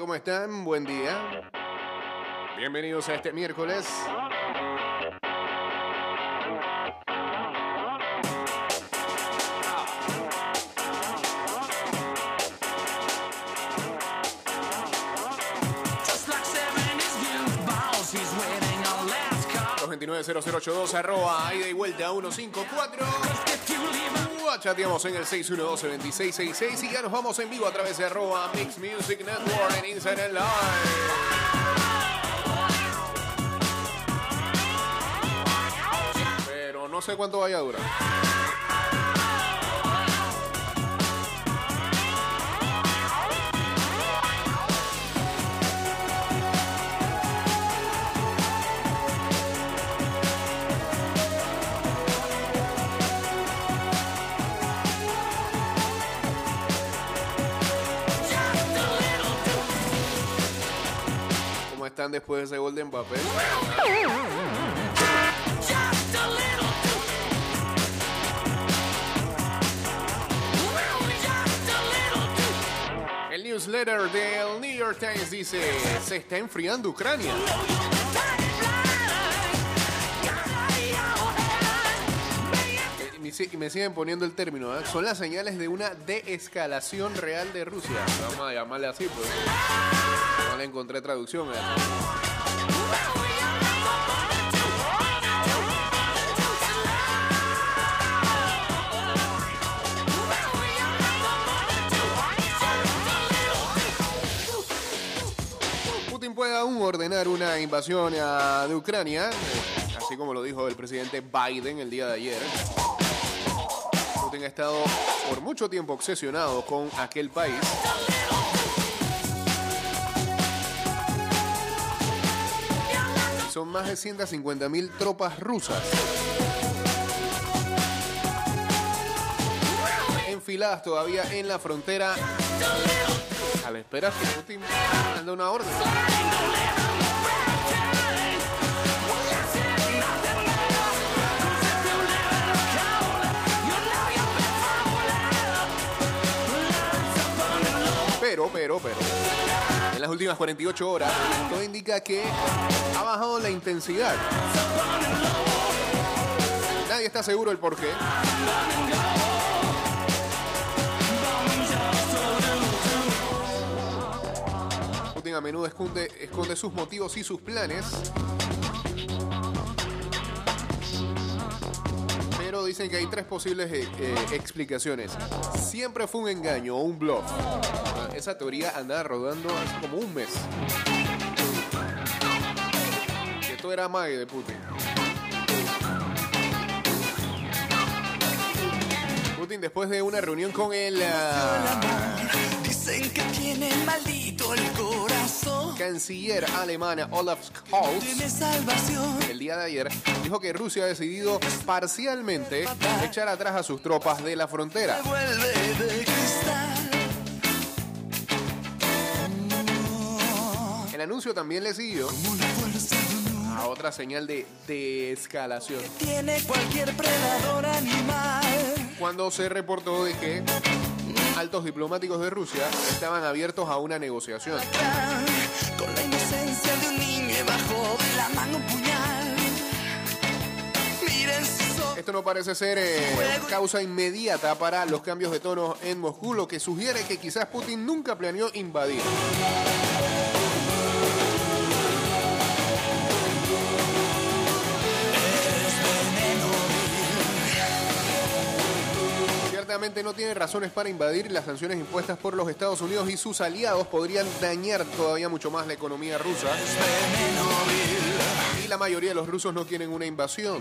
¿cómo están? Buen día. Bienvenidos a este miércoles. Call. 229-0082, arroba, ida y vuelta 154. If you leave a Chateamos en el 612-2666 y ya nos vamos en vivo a través de arroba Mix Music Network en Instagram Live. Pero no sé cuánto vaya a durar. Después de ese gol de Mbappé? El newsletter del New York Times dice, se está enfriando Ucrania. Eh, Y me siguen poniendo el término, ¿eh? son las señales de una deescalación real de Rusia. Vamos a llamarle así, pues. No le encontré traducción. ¿eh? Putin puede aún ordenar una invasión de Ucrania, eh, así como lo dijo el presidente Biden el día de ayer. Putin ha estado por mucho tiempo obsesionado con aquel país. Son más de 150 mil tropas rusas. Enfiladas todavía en la frontera a la espera que Putin una orden. Pero, pero, pero. En las últimas 48 horas, todo indica que ha bajado la intensidad. Nadie está seguro del por qué. Putin a menudo esconde, esconde sus motivos y sus planes. Dicen que hay tres posibles eh, eh, explicaciones. Siempre fue un engaño o un bluff. Esa teoría andaba rodando hace como un mes. Que todo era mague de Putin. Putin después de una reunión con el ah, Dicen que tiene maldito el corazón. Canciller alemana Olaf Scholz el día de ayer dijo que Rusia ha decidido parcialmente echar atrás a sus tropas de la frontera. El anuncio también le siguió a otra señal de desescalación tiene cualquier predador animal. cuando se reportó de que altos diplomáticos de Rusia estaban abiertos a una negociación. Con la inocencia de un niño y bajo de la mano un puñal. Miren sus. Esto no parece ser eh, causa inmediata para los cambios de tono en Moscú, lo que sugiere que quizás Putin nunca planeó invadir. No tiene razones para invadir y las sanciones impuestas por los Estados Unidos y sus aliados podrían dañar todavía mucho más la economía rusa. Y la mayoría de los rusos no quieren una invasión.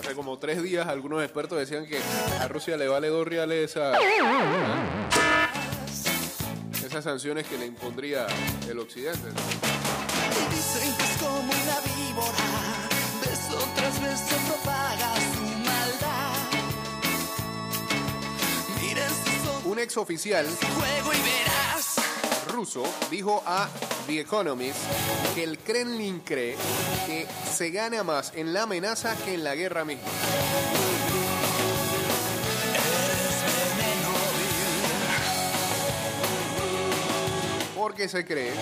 Hace como tres días algunos expertos decían que a Rusia le vale dos reales esa, esas sanciones que le impondría el occidente. dicen que es como una víbora, beso propaga ex oficial juego y verás. ruso dijo a The Economist que el Kremlin cree que se gana más en la amenaza que en la guerra misma. que se cree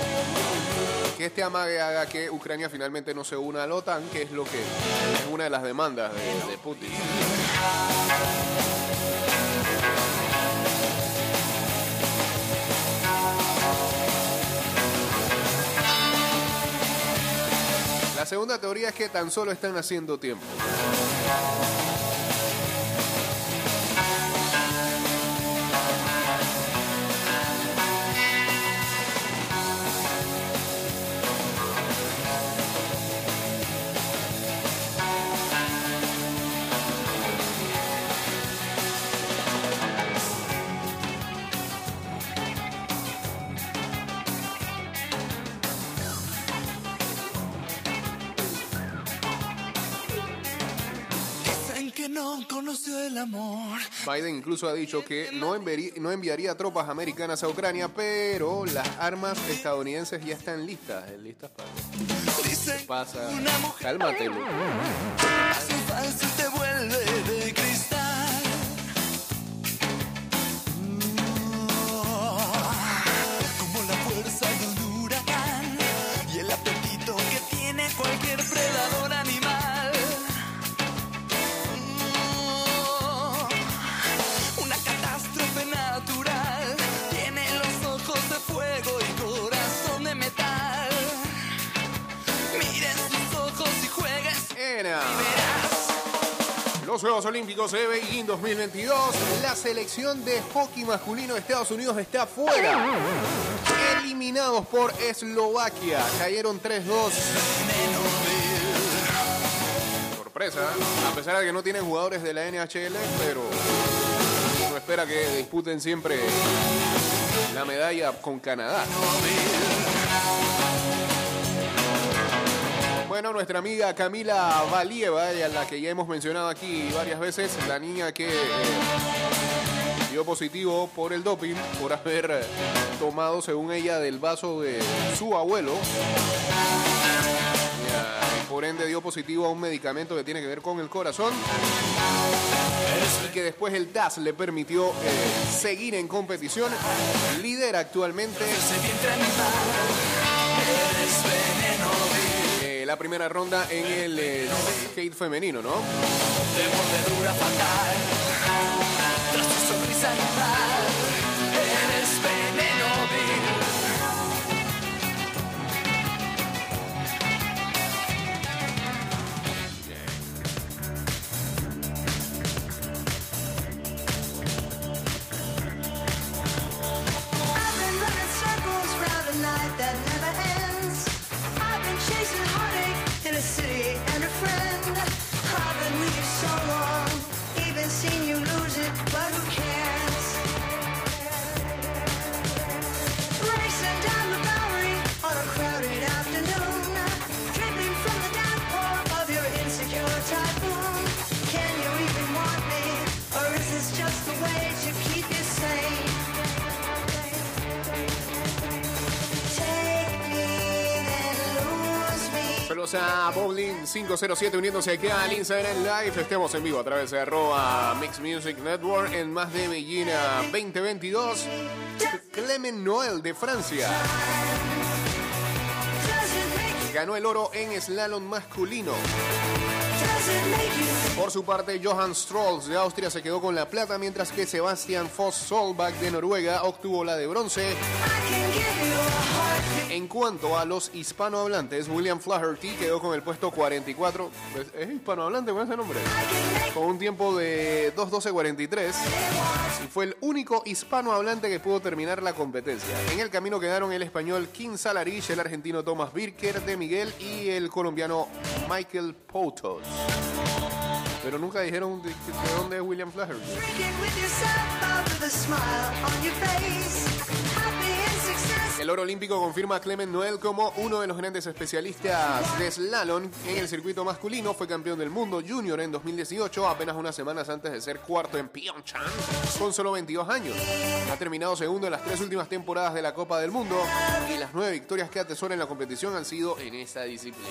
que este amague haga que Ucrania finalmente no se una a la OTAN, que es lo que es una de las demandas de, de Putin. Segunda teoría es que tan solo están haciendo tiempo. No conoció el amor. Biden incluso ha dicho que no, enviaría, no enviaría tropas americanas a Ucrania, pero las armas estadounidenses ya están listas. Listas para... ¿Qué pasa? Cálmate. Juegos Olímpicos de Beijing 2022. La selección de hockey masculino de Estados Unidos está fuera. Eliminados por Eslovaquia. Cayeron 3-2. Sorpresa, a pesar de que no tienen jugadores de la NHL, pero uno espera que disputen siempre la medalla con Canadá. Bueno, nuestra amiga Camila Valieva, a la que ya hemos mencionado aquí varias veces, la niña que eh, dio positivo por el doping, por haber tomado, según ella, del vaso de su abuelo. Y por ende dio positivo a un medicamento que tiene que ver con el corazón. Y que después el DAS le permitió eh, seguir en competición. Lidera actualmente la primera ronda en el eh, skate femenino, ¿no? de mordedura fatal. Tras tu sonrisa A Bowling 507 uniéndose aquí al Instagram Live. Estemos en vivo a través de arroba Mix Music Network en más de Bellina 2022. Clement Noel de Francia ganó el oro en slalom masculino. Por su parte, Johan Strolls de Austria se quedó con la plata, mientras que Sebastian Foss Solbach de Noruega obtuvo la de bronce. En cuanto a los hispanohablantes, William Flaherty quedó con el puesto 44. ¿Es- ¿Es hispanohablante con ese nombre? Con un tiempo de 2.12.43 y fue el único hispanohablante que pudo terminar la competencia. En el camino quedaron el español Kim Salarich, el argentino Thomas Birker de Miguel y el colombiano Michael Potos. Pero nunca dijeron de dónde es William Flaherty. El oro olímpico confirma a Clement Noel como uno de los grandes especialistas de slalom en el circuito masculino. Fue campeón del mundo junior en 2018, apenas unas semanas antes de ser cuarto en Pyeongchang, con solo 22 años. Ha terminado segundo en las tres últimas temporadas de la Copa del Mundo y las nueve victorias que atesora en la competición han sido en esta disciplina.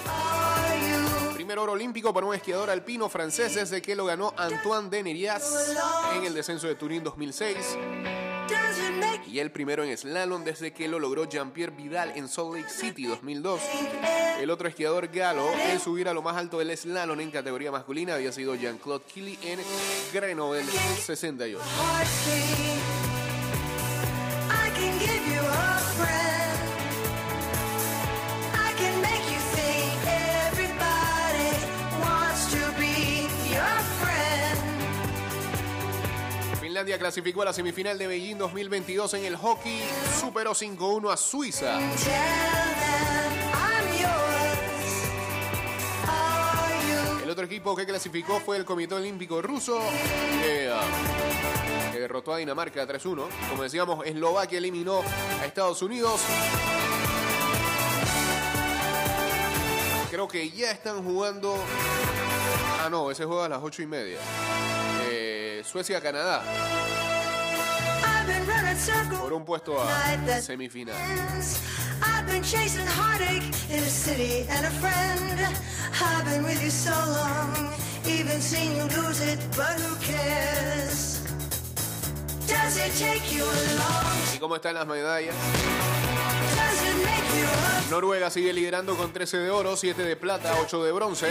Primer oro olímpico para un esquiador alpino francés desde que lo ganó Antoine Denerias en el descenso de Turín 2006. Y el primero en slalom desde que lo logró Jean-Pierre Vidal en Salt Lake City 2002. El otro esquiador galo en subir a lo más alto del slalom en categoría masculina había sido Jean-Claude Killy en Grenoble 68. Finlandia clasificó a la semifinal de Beijing 2022 en el hockey, superó 5-1 a Suiza. El otro equipo que clasificó fue el Comité Olímpico Ruso, que, ah, que derrotó a Dinamarca 3-1. Como decíamos, Eslovaquia eliminó a Estados Unidos. Creo que ya están jugando. Ah, no, ese juega a las 8 y media. Suecia-Canadá I've been running circles. por un puesto a semifinal. I've been chasing heartache in a city and a friend. I've been with you so long, even seen you lose it, but who cares? Does it take you long? ¿Y cómo están las medallas? Noruega sigue liderando con 13 de oro, 7 de plata, 8 de bronce.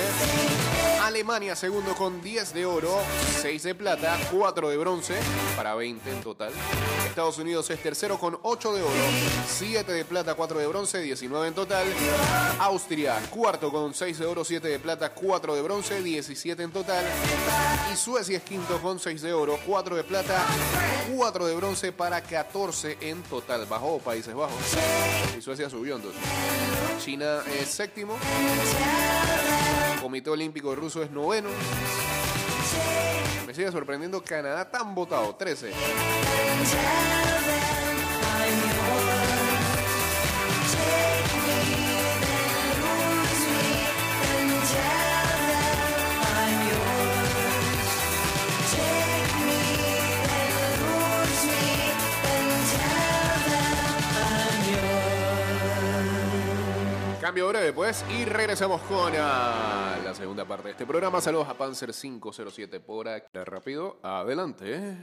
Alemania segundo con 10 de oro, 6 de plata, 4 de bronce, para 20 en total. Estados Unidos es tercero con 8 de oro, 7 de plata, 4 de bronce, 19 en total. Austria cuarto con 6 de oro, 7 de plata, 4 de bronce, 17 en total. Y Suecia es quinto con 6 de oro, 4 de plata, 4 de bronce para 14 en total. Bajó Países Bajos y Suecia subió entonces. China es séptimo. Comité Olímpico Ruso es noveno. Me sigue sorprendiendo Canadá tan votado, 13. Cambio breve, pues, y regresamos con ah, la segunda parte de este programa. Saludos a Panzer 507 por aquí. Rápido, adelante.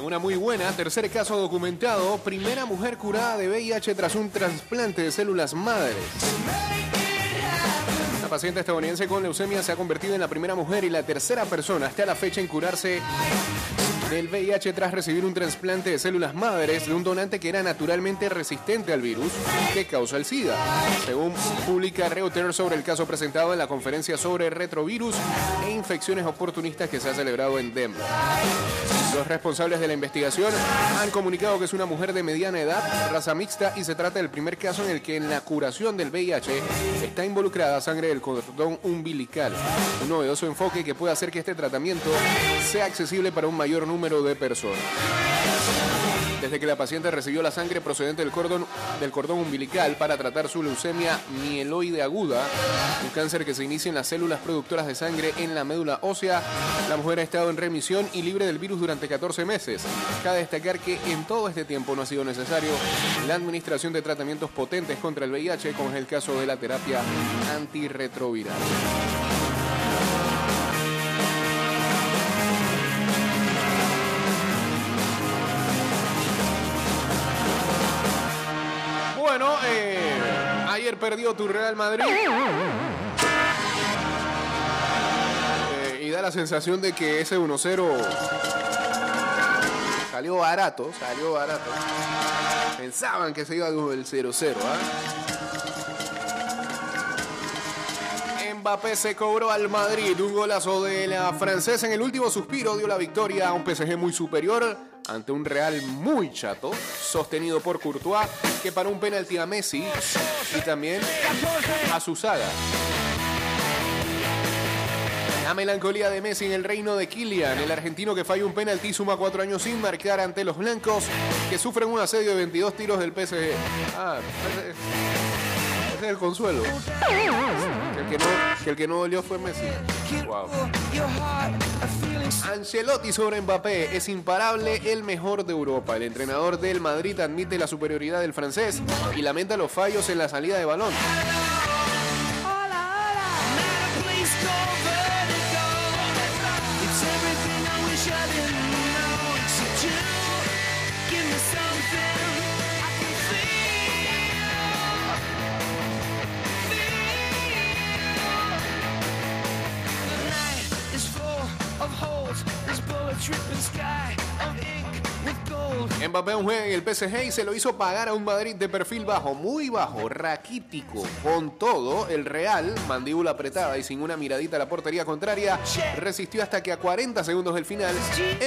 En una muy buena, tercer caso documentado, primera mujer curada de VIH tras un trasplante de células madres. La paciente estadounidense con leucemia se ha convertido en la primera mujer y la tercera persona hasta la fecha en curarse del VIH tras recibir un trasplante de células madres de un donante que era naturalmente resistente al virus que causa el SIDA. Según publica Reuters sobre el caso presentado en la conferencia sobre retrovirus e infecciones oportunistas que se ha celebrado en Denver. Los responsables de la investigación han comunicado que es una mujer de mediana edad, raza mixta y se trata del primer caso en el que en la curación del VIH está involucrada sangre del cordón umbilical. Un novedoso enfoque que puede hacer que este tratamiento sea accesible para un mayor número de personas. Desde que la paciente recibió la sangre procedente del cordón, del cordón umbilical para tratar su leucemia mieloide aguda, un cáncer que se inicia en las células productoras de sangre en la médula ósea, la mujer ha estado en remisión y libre del virus durante 14 meses. Cabe destacar que en todo este tiempo no ha sido necesario la administración de tratamientos potentes contra el VIH, como es el caso de la terapia antirretroviral. Perdió tu Real Madrid. Eh, y da la sensación de que ese 1-0 salió barato, salió barato. Pensaban que se iba el 0-0, ¿ah? Mbappé se cobró al Madrid. Un golazo de la francesa en el último suspiro dio la victoria a un PSG muy superior ante un Real muy chato, sostenido por Courtois, que paró un penalti a Messi y también a su saga. La melancolía de Messi en el reino de Kylian, el argentino que falló un penalti suma cuatro años sin marcar ante los blancos que sufren un asedio de 22 tiros del PSG. Ah, ese es el consuelo. Que el que no, el que no dolió fue Messi. Wow. Ancelotti sobre Mbappé es imparable, el mejor de Europa. El entrenador del Madrid admite la superioridad del francés y lamenta los fallos en la salida de balón. Mbappé un juega en el PSG y se lo hizo pagar a un Madrid de perfil bajo, muy bajo, raquítico. Con todo, el Real, mandíbula apretada y sin una miradita a la portería contraria, resistió hasta que a 40 segundos del final,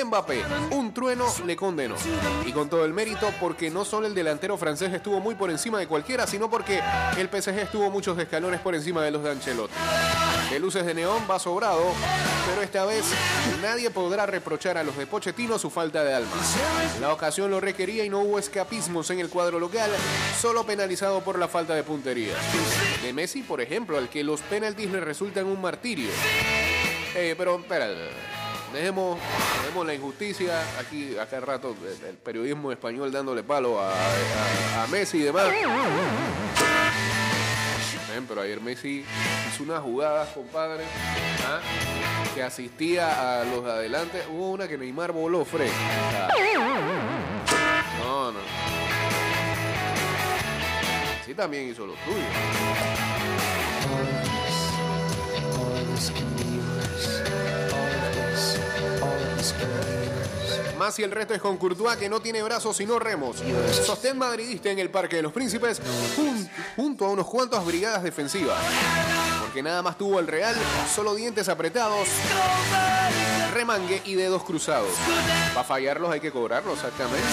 Mbappé, un trueno, le condenó. Y con todo el mérito, porque no solo el delantero francés estuvo muy por encima de cualquiera, sino porque el PSG estuvo muchos escalones por encima de los de Ancelotti. De luces de neón va sobrado, pero esta vez nadie podrá reprochar a los de Pochettino su falta de alma. La ocasión lo requería y no hubo escapismos en el cuadro local, solo penalizado por la falta de puntería. De Messi, por ejemplo, al que los penaltis le resultan un martirio. Eh, pero, dejemos, dejemos la injusticia. Aquí, acá rato, el, periodismo español dándole palo a- a Messi y demás. Pero ayer Messi hizo unas jugadas, compadre, ¿ah? que asistía a los de adelante. Hubo una que Neymar voló fre. O sea, no, no. Sí también hizo lo suyo. Más si el resto es con Courtois que no tiene brazos sino remos. Sostén madridista en el Parque de los Príncipes jun- junto a unos cuantos brigadas defensivas. Porque nada más tuvo el Real, solo dientes apretados, remangue y dedos cruzados. Para fallarlos hay que cobrarlos, exactamente.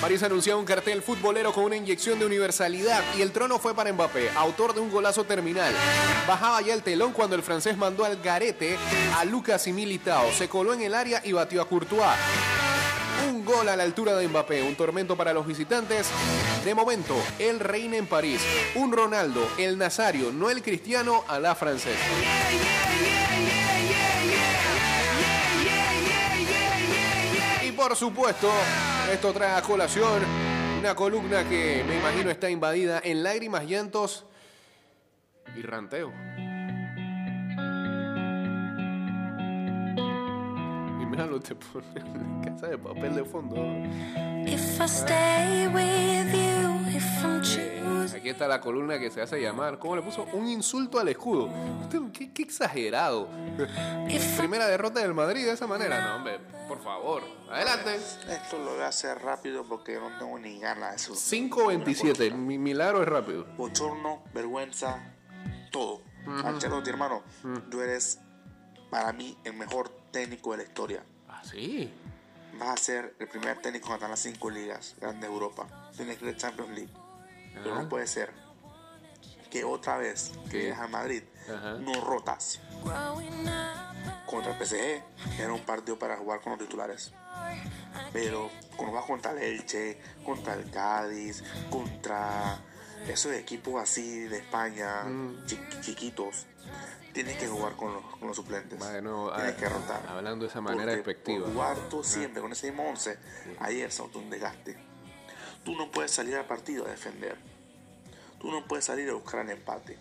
París anunció un cartel futbolero con una inyección de universalidad y el trono fue para Mbappé, autor de un golazo terminal. Bajaba ya el telón cuando el francés mandó al garete a Lucas y Militao. Se coló en el área y batió a Courtois. Un gol a la altura de Mbappé, un tormento para los visitantes. De momento, el reina en París. Un Ronaldo, el Nazario, no el cristiano, a la francesa. Por supuesto, esto trae a colación una columna que me imagino está invadida en lágrimas, llantos y ranteo. Míralo, te pone la casa de papel de fondo. If I stay with you, if I'm Eh, choosing. Aquí está la columna que se hace llamar. ¿Cómo le puso? Un insulto al escudo. Usted, Qué, qué exagerado. Primera derrota del Madrid de esa manera. No, hombre, por favor. Adelante. Esto lo voy a hacer rápido porque yo no tengo ni ganas de eso. 5.27. Mi milagro es rápido. Bochorno, vergüenza, todo. Ancelotti, hermano, tú eres para mí el mejor técnico de la historia. Ah, sí. Vas a ser el primer técnico en ganar las cinco ligas grandes de Europa. Tienes que ir a Champions League. Pero no puede ser que otra vez que llegas a Madrid no rotas. Contra el PSG era un partido para jugar con los titulares. Pero cuando vas contra el Elche, contra el Cádiz, contra esos equipos así de España, Mm. chi- chiquitos, tienes que jugar con los, con los suplentes. Nuevo, tienes ah, que rotar. hablando de esa manera despectiva. Jugar tú siempre con ese mismo 11, ayer se un desgaste. Tú no puedes salir al partido a defender. Tú no puedes salir a buscar el empate.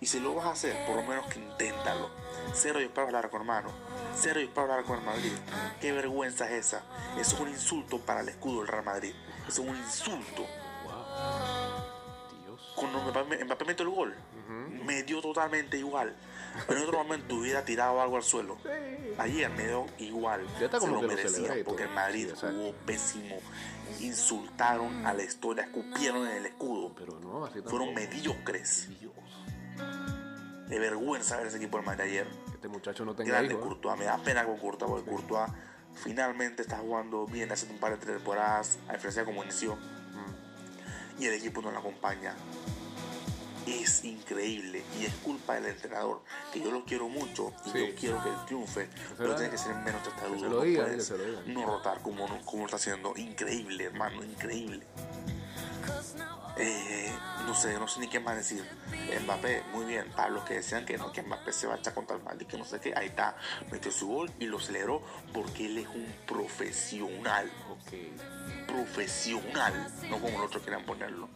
Y si lo vas a hacer, por lo menos que inténtalo. Cero disparos al arco, hermano. Cero disparos al arco del Madrid. Qué vergüenza es esa. Eso es un insulto para el escudo del Real Madrid. Eso es un insulto. Dios. Cuando Mbappé, Mbappé el gol, me dio totalmente igual. En otro momento hubiera tirado algo al suelo. Ayer me dio igual. Ya está Se como lo que lo merecía celebré y porque el Madrid Sí, jugó pésimo. Insultaron a la historia, escupieron en el escudo. Pero no, así. Fueron mediocres. Dios. De vergüenza ver ese equipo del Madrid ayer. Que este muchacho no tenga Grande hijos. ¿eh? Courtois, me da pena con Courtois porque Courtois finalmente está jugando bien hace un par de temporadas, a diferencia de como inició. Mm. Y el equipo no lo acompaña. Es increíble y es culpa del entrenador, que yo lo quiero mucho y Sí. yo quiero que él triunfe, pero tiene que ser menos testarudo. no diga, puedes no rotar como, no- como lo está haciendo. Increíble, hermano, increíble. Eh, no sé, no sé ni qué más decir. Mbappé, muy bien. Para los que decían que no, que Mbappé se va a echar contra el Madrid, que no sé qué, ahí está. Metió su gol y lo celebró porque él es un profesional. Ok. Profesional. No como los otros querían ponerlo.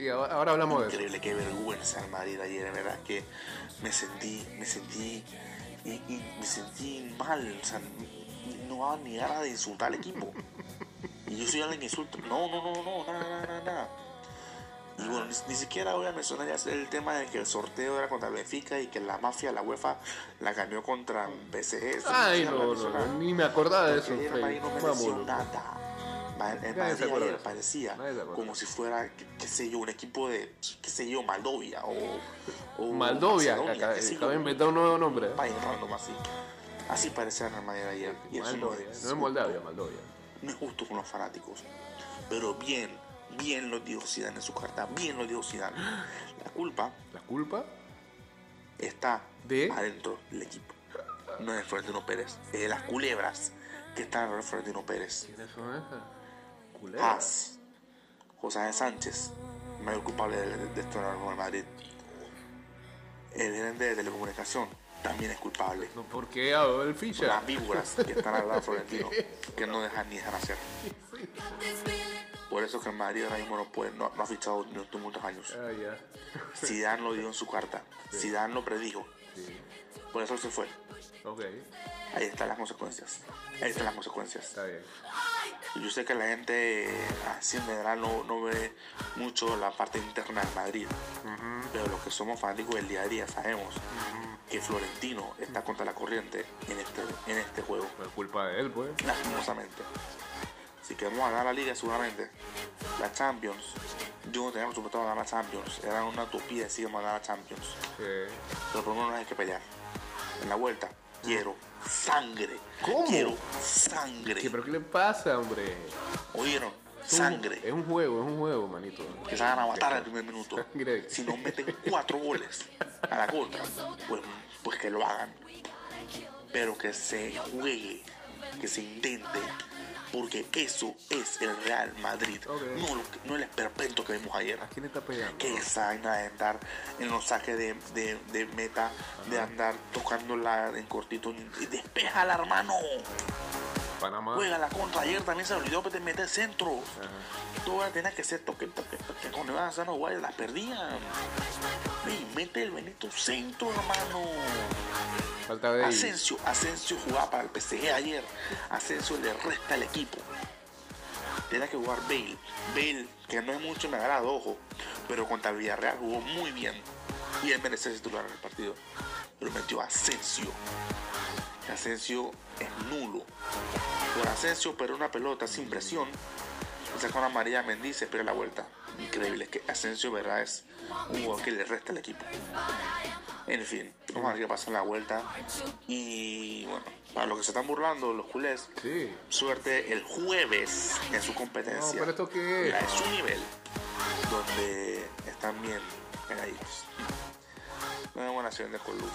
Sí, ahora, ahora hablamos de eso. Increíble, qué vergüenza el Madrid ayer, de verdad que me sentí, me sentí, y, y me sentí mal, o sea, no daba ni ganas de insultar al equipo. Y yo soy alguien que insulta, no, no, no, no, nada, nada, nada. Y bueno, ni, ni siquiera voy a mencionar ya el tema de que el sorteo era contra el Benfica y que la mafia, la UEFA, la cambió contra. Eso Ay, no, no, no, ni me acordaba de eso. El Madrid no mereció nada. Parecía se acuerda. como si fuera, qué, sé yo, un equipo de, qué sé yo, Maldovia o, o Maldovia, acaba, de inventar un nuevo nombre. ¿eh? un país random así. Así parecía Real Madrid ayer. Y eso no es, No es Moldavia, Moldavia. no es justo con los fanáticos. Pero bien, bien lo dijo Zidane en su carta, bien lo dijo Zidane. La culpa ¿La culpa? está ¿De? adentro del equipo. No es Florentino Pérez, es de las culebras que están en Florentino Pérez. ¿Quiénes son esas? Haas, José Sánchez, mayor culpable de, de, de esto en el Real Madrid. El gerente de telecomunicación también es culpable. No, ¿Por qué hago el ficha? Las víboras que están al lado de Florentino, que no dejan ni dejan hacer. Por eso que el Madrid ahora mismo no, puede, no, no ha fichado ni en muchos años. Ah, ya. Zidane lo dijo en su carta. Zidane lo predijo. Sí. Por eso se fue. Ahí están las consecuencias. Ahí están las consecuencias. está bien. Yo sé que la gente así en general no, no ve mucho la parte interna del Madrid, pero los que somos fanáticos del día a día sabemos que Florentino está contra la corriente en este, en este juego, es culpa de él, pues. lastimosamente. Si queremos ganar la liga, seguramente la Champions, yo no tenía presupuestado ganar la Champions, era una utopía decir ganar la Champions, Sí. pero por lo menos hay que pelear. En la vuelta, quiero sangre, ¿Cómo? quiero sangre, ¿Qué, ¿Pero qué le pasa, hombre? ¿oyeron? Es un- Sangre. Es un juego, es un juego, manito. que se van a matar al primer minuto. Sangre. Si nos meten cuatro goles a la contra, pues, pues que lo hagan. Pero que se juegue, que se intente, porque eso es el Real Madrid, no, lo que- no el esperpento que vimos ayer. ¿A quién está pegando? Que esa de andar en los saques de, de, de meta, de andar tocándola en cortito, y despéjala, hermano. Panamá. Juega la contra. Ayer también se olvidó de meter centro. Tú tenías que ser toque, toque, toque. Cuando iban a hacer los guayas, las perdían. Ey, mete el Benito centro, hermano. Falta de Asensio, Asensio jugaba para el PSG ayer. Asensio le resta al equipo. Tenía que jugar Bale. Bale, que no es mucho me agrado, ojo. Pero contra Villarreal jugó muy bien. Y él merecía ser titular en el partido. Pero metió a Asensio. Asensio es nulo. Por Asensio, pero una pelota sin presión. Le sacó una María Mendiz se espera la vuelta. Increíble. Es que Asensio, verdad, es un jugador que le resta al equipo. En fin, vamos a ver qué pasa en la vuelta. Y bueno, para los que se están burlando, los culés, Sí. suerte el jueves en su competencia. No, pero ¿esto qué es? La de su nivel, donde están bien pegaditos. Una buena acción de columna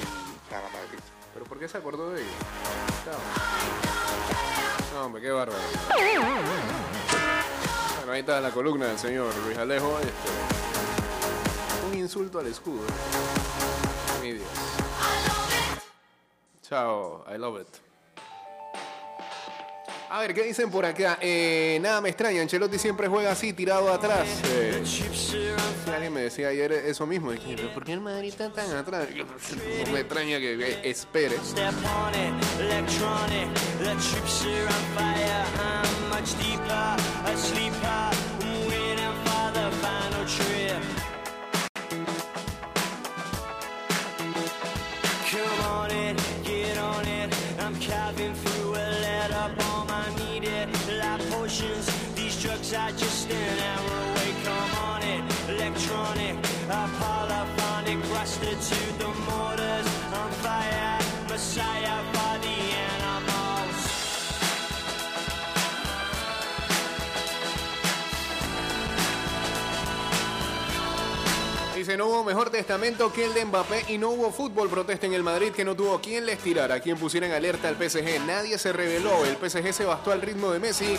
y gana Madrid. ¿Pero por qué se acordó de? Chao. No, hombre, qué bárbaro. Bueno, ahí está la columna del señor Luis Alejo. Este, un insulto al escudo. Mi Dios. Chao, I love it. A ver, ¿qué dicen por acá? Eh, nada me extraña, Ancelotti siempre juega así, tirado atrás. Eh, Alguien me decía ayer eso mismo. dije, "¿Pero ¿Por qué el Madrid está tan atrás? Me extraña que, espere. These drugs are just an Dice, no hubo mejor testamento que el de Mbappé y no hubo fútbol protesta en el Madrid que no tuvo quien les tirara, quien pusiera en alerta al PSG. Nadie se reveló. El PSG se bastó al ritmo de Messi,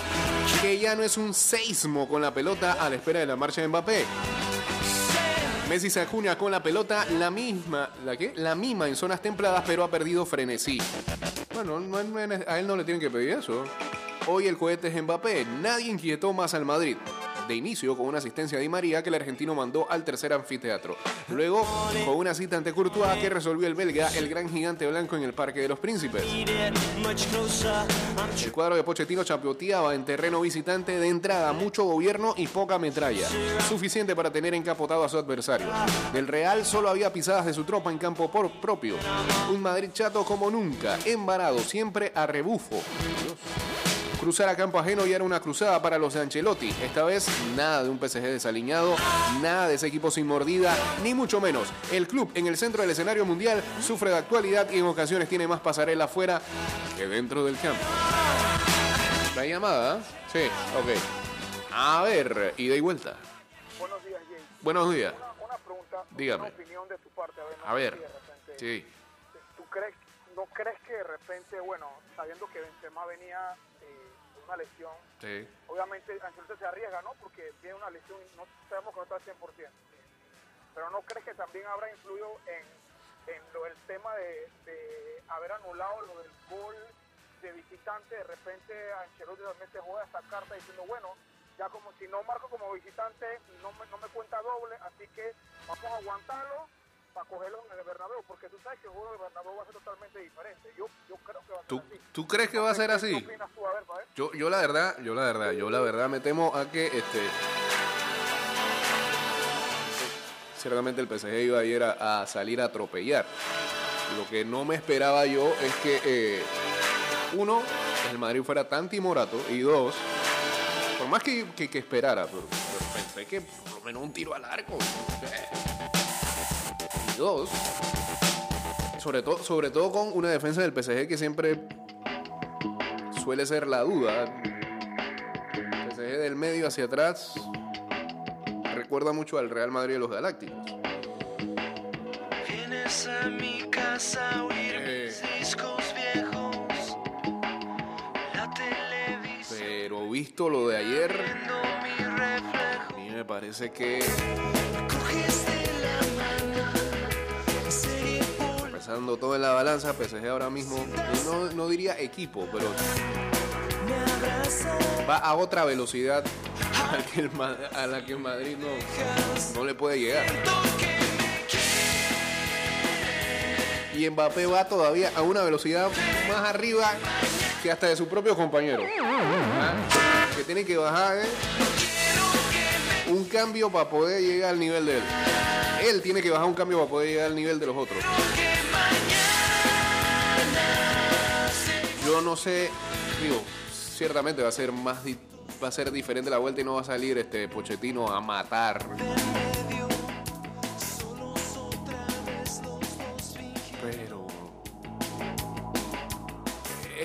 que ya no es un seismo con la pelota a la espera de la marcha de Mbappé. Messi se acuña con la pelota, la misma, ¿la qué? La misma en zonas templadas, pero ha perdido frenesí. Bueno, no- no- a él no le tienen que pedir eso. Hoy el cohete es Mbappé. Nadie inquietó más al Madrid. De inicio con una asistencia de Di María que el argentino mandó al tercer anfiteatro. Luego con una cita ante Courtois que resolvió el belga, el gran gigante blanco en el Parque de los Príncipes. El cuadro de Pochettino chapeoteaba en terreno visitante de entrada, mucho gobierno y poca metralla. Suficiente para tener encapotado a su adversario. Del Real solo había pisadas de su tropa en campo por propio. Un Madrid chato como nunca, embarado, siempre a rebufo. Cruzar a campo ajeno ya era una cruzada para los de Ancelotti. Esta vez nada de un PSG desaliñado, nada de ese equipo sin mordida, ni mucho menos. El club en el centro del escenario mundial sufre de actualidad y en ocasiones tiene más pasarela afuera que dentro del campo. La llamada, sí, ok. A ver, ida y vuelta. Buenos días, Jay. Buenos días. Una, una pregunta, Dígame. una opinión de tu parte. A ver, A ver, sí. ¿Tú crees, no crees que de repente, bueno, sabiendo que Benzema venía una lesión, Sí. obviamente Ancelotti se arriesga, ¿no? Porque tiene una lesión y no sabemos que no está al 100%. Pero ¿no crees que también habrá influido en, en lo, el tema de, de haber anulado lo del gol de visitante? De repente Ancelotti también se juega esta carta diciendo, bueno, ya como si no marco como visitante, no me, no me cuenta doble, así que vamos a aguantarlo tú. Yo, ¿Tú, crees que va a ser así? Yo, yo la verdad, yo la verdad, yo la verdad me temo a que este ciertamente el PSG iba ayer a, a salir a atropellar. Lo que no me esperaba yo es que eh, uno, el Madrid fuera tan timorato y dos, por más que, que, esperara, pero, pensé que por lo menos un tiro al arco. Sobre, todo sobre todo con una defensa del PSG que siempre suele ser la duda. El PSG del medio hacia atrás recuerda mucho al Real Madrid de los Galácticos. Vienes a mi casa a oír mis discos viejos, la televisión. Pero visto lo de ayer, a mí me parece que. Pesando todo en la balanza. PSG ahora mismo, no, no diría equipo, pero va a otra velocidad a la que el, Madrid no, no le puede llegar. Y Mbappé va todavía a una velocidad más arriba que hasta de su propio compañero. ¿Ah? Que tiene que bajar ¿eh? Un cambio para poder llegar al nivel de él. Él tiene que bajar un cambio para poder llegar al nivel de los otros. Yo no sé, digo, ciertamente va a ser más va a ser diferente la vuelta y no va a salir este Pochettino a matar.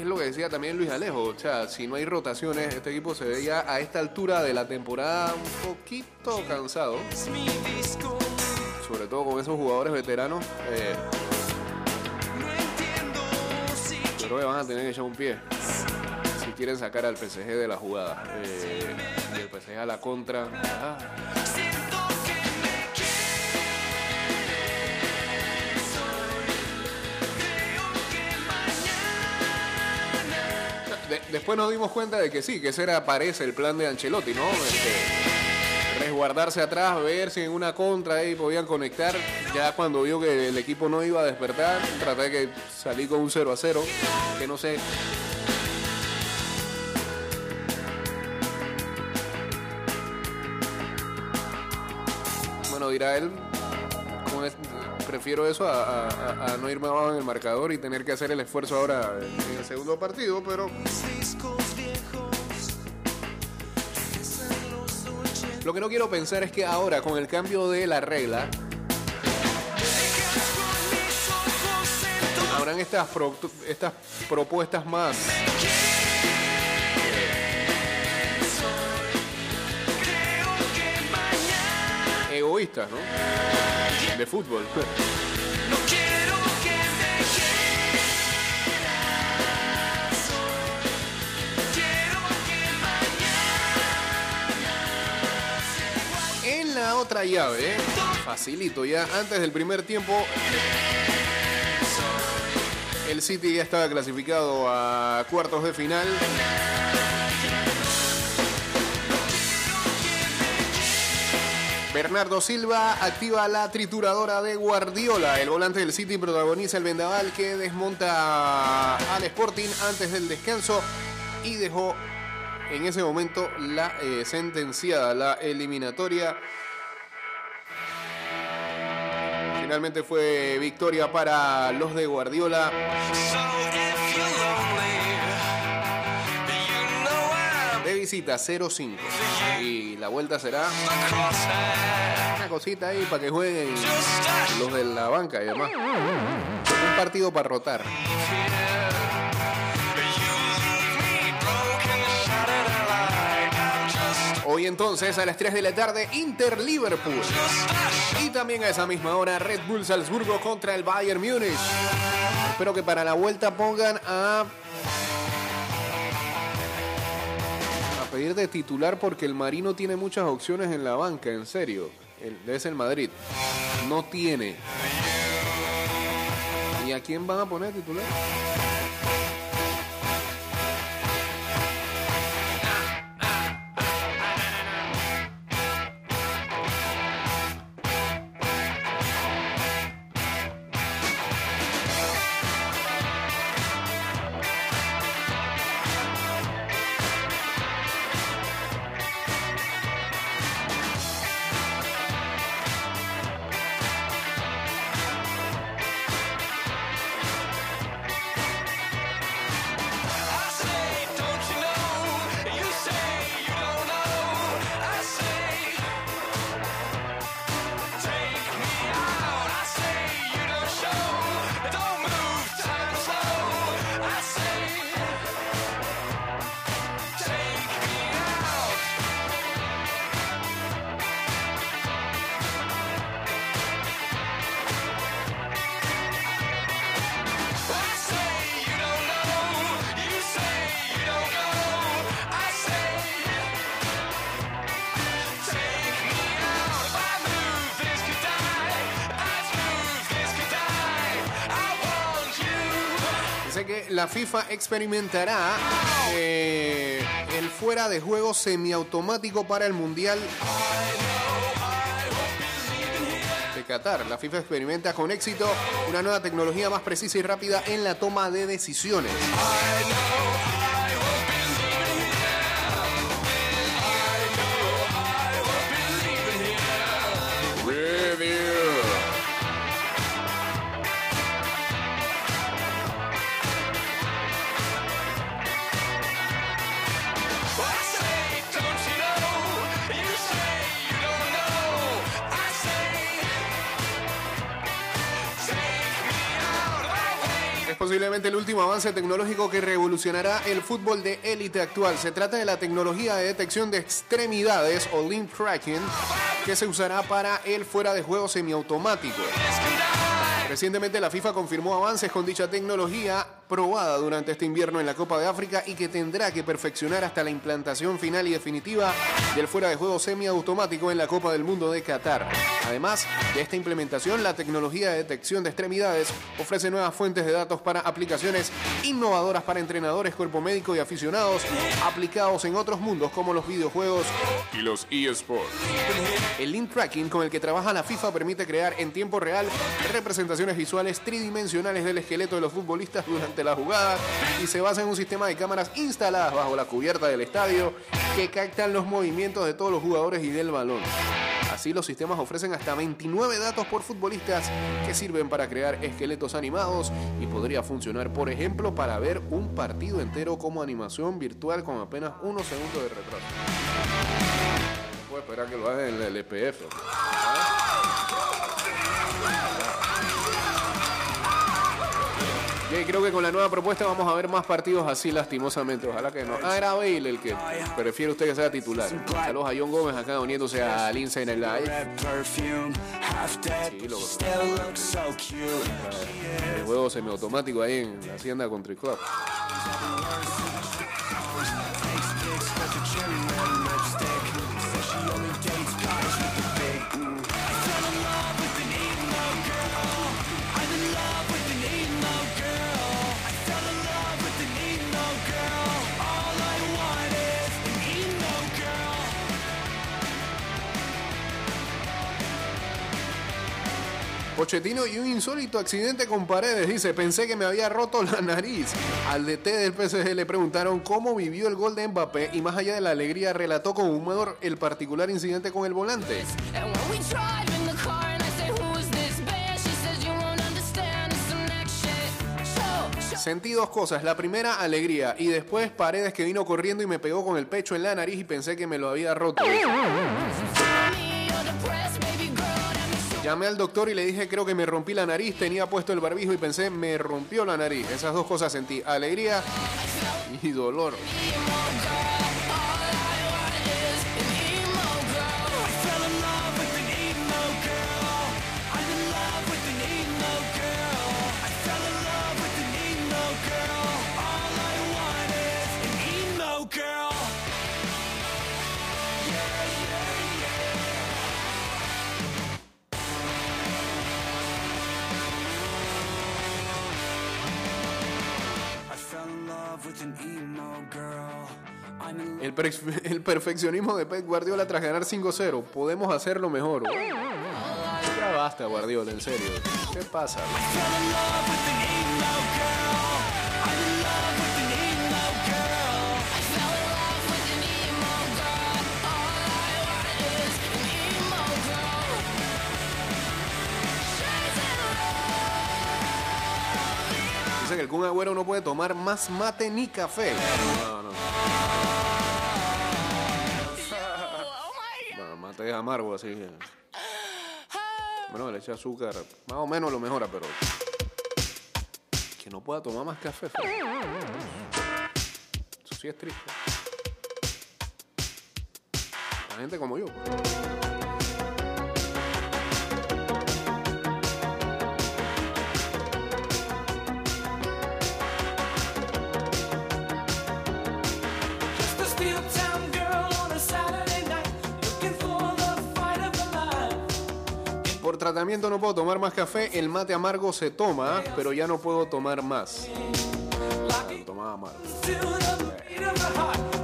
Es lo que decía también Luis Alejo, o sea, si no hay rotaciones, este equipo se ve ya a esta altura de la temporada un poquito cansado, sobre todo con esos jugadores veteranos. eh, creo que van a tener que echar un pie si quieren sacar al PSG de la jugada. Eh, y el PSG a la contra. ah. De- después nos dimos cuenta de que sí, que ese era, parece el plan de Ancelotti, ¿no? Este, resguardarse atrás, ver si en una contra ahí podían conectar. Ya cuando vio que el equipo no iba a despertar, traté de salí con un 0 a 0, que no sé. Bueno, dirá él, prefiero eso a no irme abajo en el marcador y tener que hacer el esfuerzo ahora en el segundo partido, pero lo que no quiero pensar es que ahora con el cambio de la regla habrán estas, pro- estas propuestas más egoístas, ¿no? De fútbol. En la otra llave, ¿eh? facilito ya, antes del primer tiempo, el City ya estaba clasificado a cuartos de final. Bernardo Silva activa la trituradora de Guardiola. El volante del City protagoniza el vendaval que desmonta al Sporting antes del descanso y dejó en ese momento la eh, sentenciada, la eliminatoria. Finalmente fue victoria para los de Guardiola. Visita 0-5. Y la vuelta será una cosita ahí para que jueguen los de la banca y demás. Un partido para rotar. Hoy entonces a las 3 de la tarde Inter Liverpool. Y también a esa misma hora Red Bull Salzburgo contra el Bayern Múnich. Espero que para la vuelta pongan a pedir de titular porque el Marino tiene muchas opciones en la banca, en serio. El, es el Madrid. No tiene. ¿Y a quién van a poner titular? La FIFA experimentará eh, el fuera de juego semiautomático para el Mundial de Qatar. La FIFA experimenta con éxito una nueva tecnología más precisa y rápida en la toma de decisiones. Es posiblemente el último avance tecnológico que revolucionará el fútbol de élite actual. Se trata de la tecnología de detección de extremidades o limb tracking que se usará para el fuera de juego semiautomático. Recientemente la FIFA confirmó avances con dicha tecnología probada durante este invierno en la Copa de África y que tendrá que perfeccionar hasta la implantación final y definitiva del fuera de juego semiautomático en la Copa del Mundo de Qatar. Además de esta implementación, la tecnología de detección de extremidades ofrece nuevas fuentes de datos para aplicaciones innovadoras para entrenadores, cuerpo médico y aficionados aplicados en otros mundos como los videojuegos y los eSports. El link tracking con el que trabaja la FIFA permite crear en tiempo real representaciones visuales tridimensionales del esqueleto de los futbolistas durante la jugada y se basa en un sistema de cámaras instaladas bajo la cubierta del estadio que captan los movimientos de todos los jugadores y del balón. Así los sistemas ofrecen hasta 29 datos por futbolistas que sirven para crear esqueletos animados y podría funcionar, por ejemplo, para ver un partido entero como animación virtual con apenas unos segundos de retraso. No puedo esperar que lo haga en el EPF. Creo que con la nueva propuesta vamos a ver más partidos así lastimosamente. Ojalá que no. Ah, era Bale el que prefiere usted que sea titular. Saludos a John Gómez acá uniéndose a Lindsay en el live. Sí, loco. El juego semiautomático ahí en la hacienda Country Club. Pochettino y un insólito accidente con paredes. Dice, pensé que me había roto la nariz. Al DT del PSG le preguntaron cómo vivió el gol de Mbappé y más allá de la alegría relató con humor el particular incidente con el volante. Sentí dos cosas. La primera, alegría. Y después, paredes que vino corriendo y me pegó con el pecho en la nariz y pensé que me lo había roto. Llamé al doctor y le dije, creo que me rompí la nariz. Tenía puesto el barbijo y pensé, me rompió la nariz. Esas dos cosas sentí. Alegría y dolor. El, per- el perfeccionismo de Pep Guardiola tras ganar 5-0. Podemos hacerlo mejor. Ya basta, Guardiola, en serio. ¿Qué pasa? Dice que el Kun Agüero no puede tomar más mate ni café. No, no. Mate es amargo, así. Bueno, le eché azúcar. Más o menos lo mejora, pero. Que no pueda tomar más café. Eso sí es triste. La gente como yo. pues. Tratamiento no puedo tomar más café. El mate amargo se toma, pero ya no puedo tomar más. más amargo. To the beat of her heart,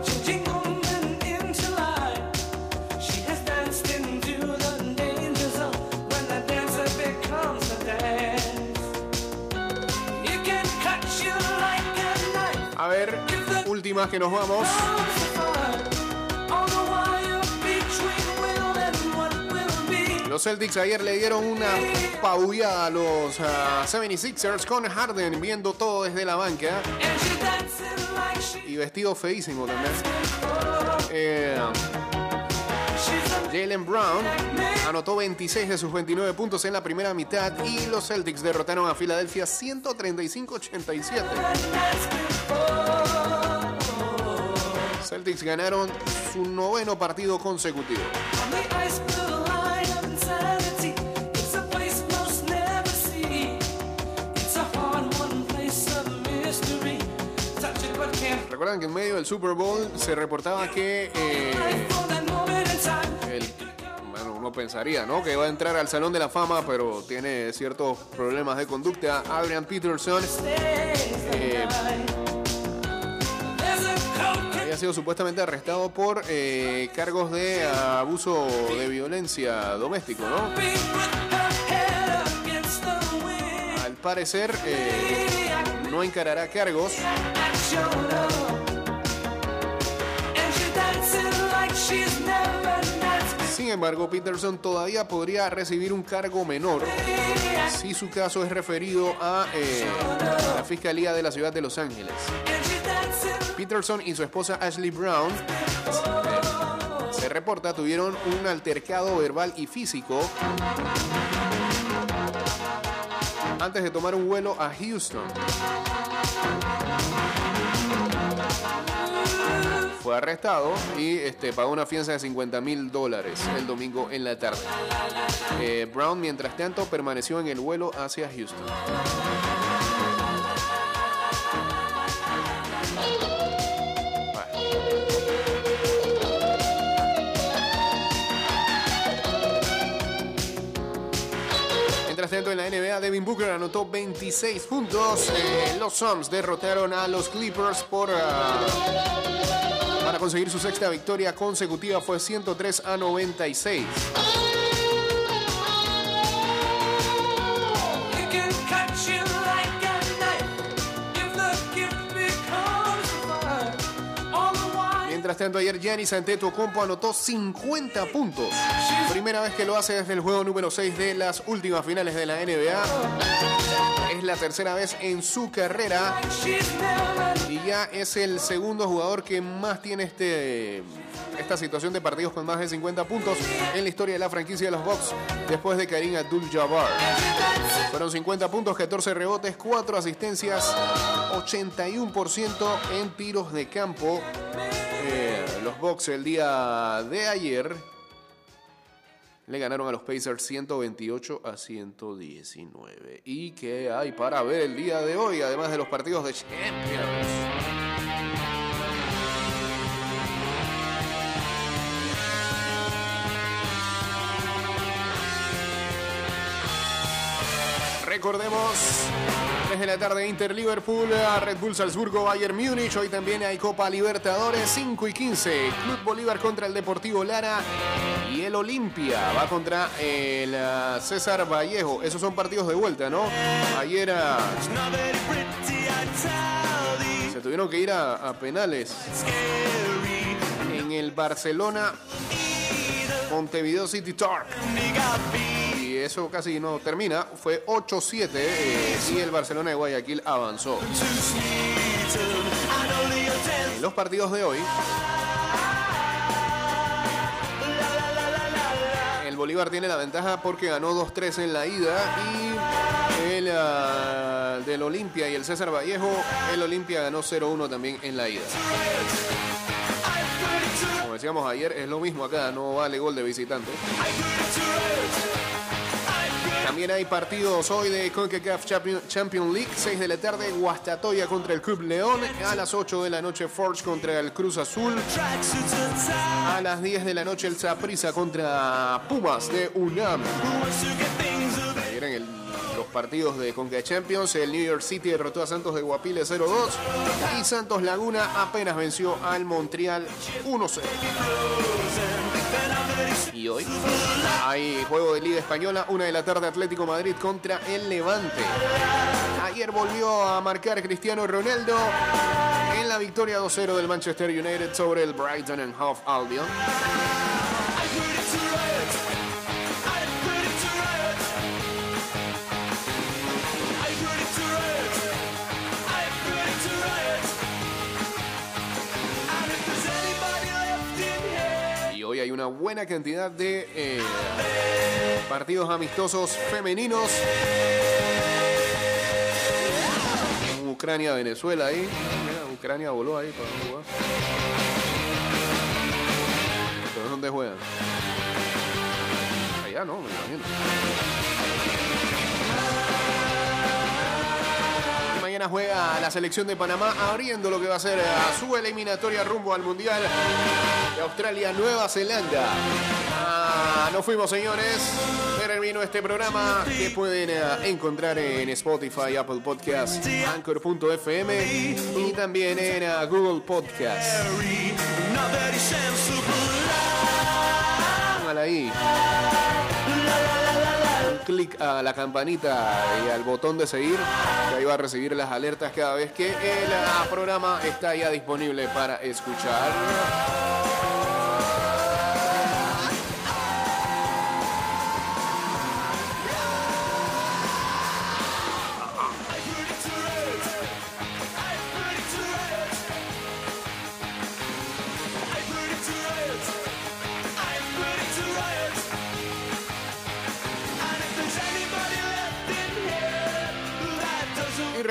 Los Celtics ayer le dieron una paullada a los ah, 76ers con Harden viendo todo desde la banca y vestido feísimo también. Eh, Jalen Brown anotó 26 de sus 29 puntos en la primera mitad y los Celtics derrotaron a Filadelfia 135-87. Celtics ganaron su noveno partido consecutivo. Recuerdan que en medio del Super Bowl se reportaba que eh, el- bueno, uno pensaría, ¿no? Que va a entrar al Salón de la Fama, pero tiene ciertos problemas de conducta. Adrian Peterson eh, había sido supuestamente arrestado por eh, cargos de abuso de violencia doméstico, ¿no? Al parecer eh, no encarará cargos, Sin embargo Peterson todavía podría recibir un cargo menor si su caso es referido a eh, la Fiscalía de la Ciudad de Los Ángeles. Peterson y su esposa Ashley Brown eh, se reporta tuvieron un altercado verbal y físico antes de tomar un vuelo a Houston. Arrestado y este, pagó una fianza de 50 mil dólares el domingo en la tarde. Eh, Brown, mientras tanto, permaneció en el vuelo hacia Houston. Mientras tanto, en la NBA, Devin Booker anotó 26 puntos. Eh, los Suns derrotaron a los Clippers por. ah, para conseguir su sexta victoria consecutiva fue 103 a 96. You can cut you like a knife if the gift becomes a fire. All the while, Mientras tanto, ayer Giannis Antetokounmpo anotó 50 puntos. Primera vez que lo hace desde el juego número 6 de las últimas finales de la NBA. Es la tercera vez en su carrera ya es el segundo jugador que más tiene este esta situación de partidos con más de 50 puntos en la historia de la franquicia de los Bucks después de Karim Abdul-Jabbar. Fueron 50 puntos, 14 rebotes, 4 asistencias, 81% en tiros de campo. Eh, los Bucks el día de ayer le ganaron a los Pacers 128 a 119. ¿Y qué hay para ver el día de hoy, además de los partidos de Champions? Recordemos, 3 de la tarde Inter Liverpool, Red Bull Salzburgo, Bayern Múnich. Hoy también hay Copa Libertadores, 5 y 15. Club Bolívar contra el Deportivo Lara. Y el Olimpia va contra el ah, César Vallejo. Esos son partidos de vuelta, ¿no? Ayer ah, se tuvieron que ir a, penales en el Barcelona Montevideo City Talk. Eso casi no termina. Fue 8-7 eh, y el Barcelona de Guayaquil avanzó. En los partidos de hoy. El Bolívar tiene la ventaja porque ganó 2-3 en la ida y el ah, del Olimpia y el César Vallejo, el Olimpia ganó 0-1 también en la ida. Como decíamos ayer, es lo mismo acá, no vale gol de visitante. También hay partidos hoy de CONCACAF Champion, Champion League, 6 de la tarde, Guastatoya contra el Club León, a las 8 de la noche Forge contra el Cruz Azul, a las 10 de la noche el Saprissa contra Pumas de UNAM. Ayer eran el- los partidos de Conca Champions. El New York City derrotó a Santos de Guapile 0-2 y Santos Laguna apenas venció al Montreal 1-0. Y hoy hay juego de Liga Española, una de la tarde Atlético Madrid contra el Levante. Ayer volvió a marcar Cristiano Ronaldo en la victoria 2-0 del Manchester United sobre el Brighton and Hove Albion. Una buena cantidad de eh, partidos amistosos femeninos. Ucrania, Venezuela ahí. Ucrania voló ahí para jugar. ¿Pero dónde juegan? Allá no, me imagino. Mañana juega la selección de Panamá abriendo lo que va a ser eh, su eliminatoria rumbo al Mundial de Australia, Nueva Zelanda. Ah, nos fuimos, señores. Termino este programa que pueden eh, encontrar en Spotify, Apple Podcast, Anchor.fm y también en eh, Google Podcast. Póngala ahí. Clic a la campanita y al botón de seguir, que ahí va a recibir las alertas cada vez que el ah, programa está ya disponible para escuchar.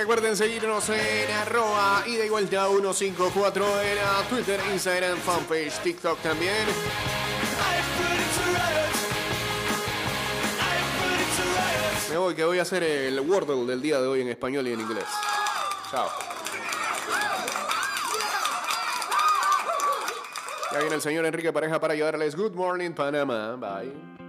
Recuerden seguirnos en arroba y vuelta 154 en ah, Twitter, Instagram, fanpage, TikTok también. Me voy que voy a hacer el Wordle del día de hoy en español y en inglés. Chao. Ya viene el señor Enrique Pareja para ayudarles. Good morning, Panamá. Bye.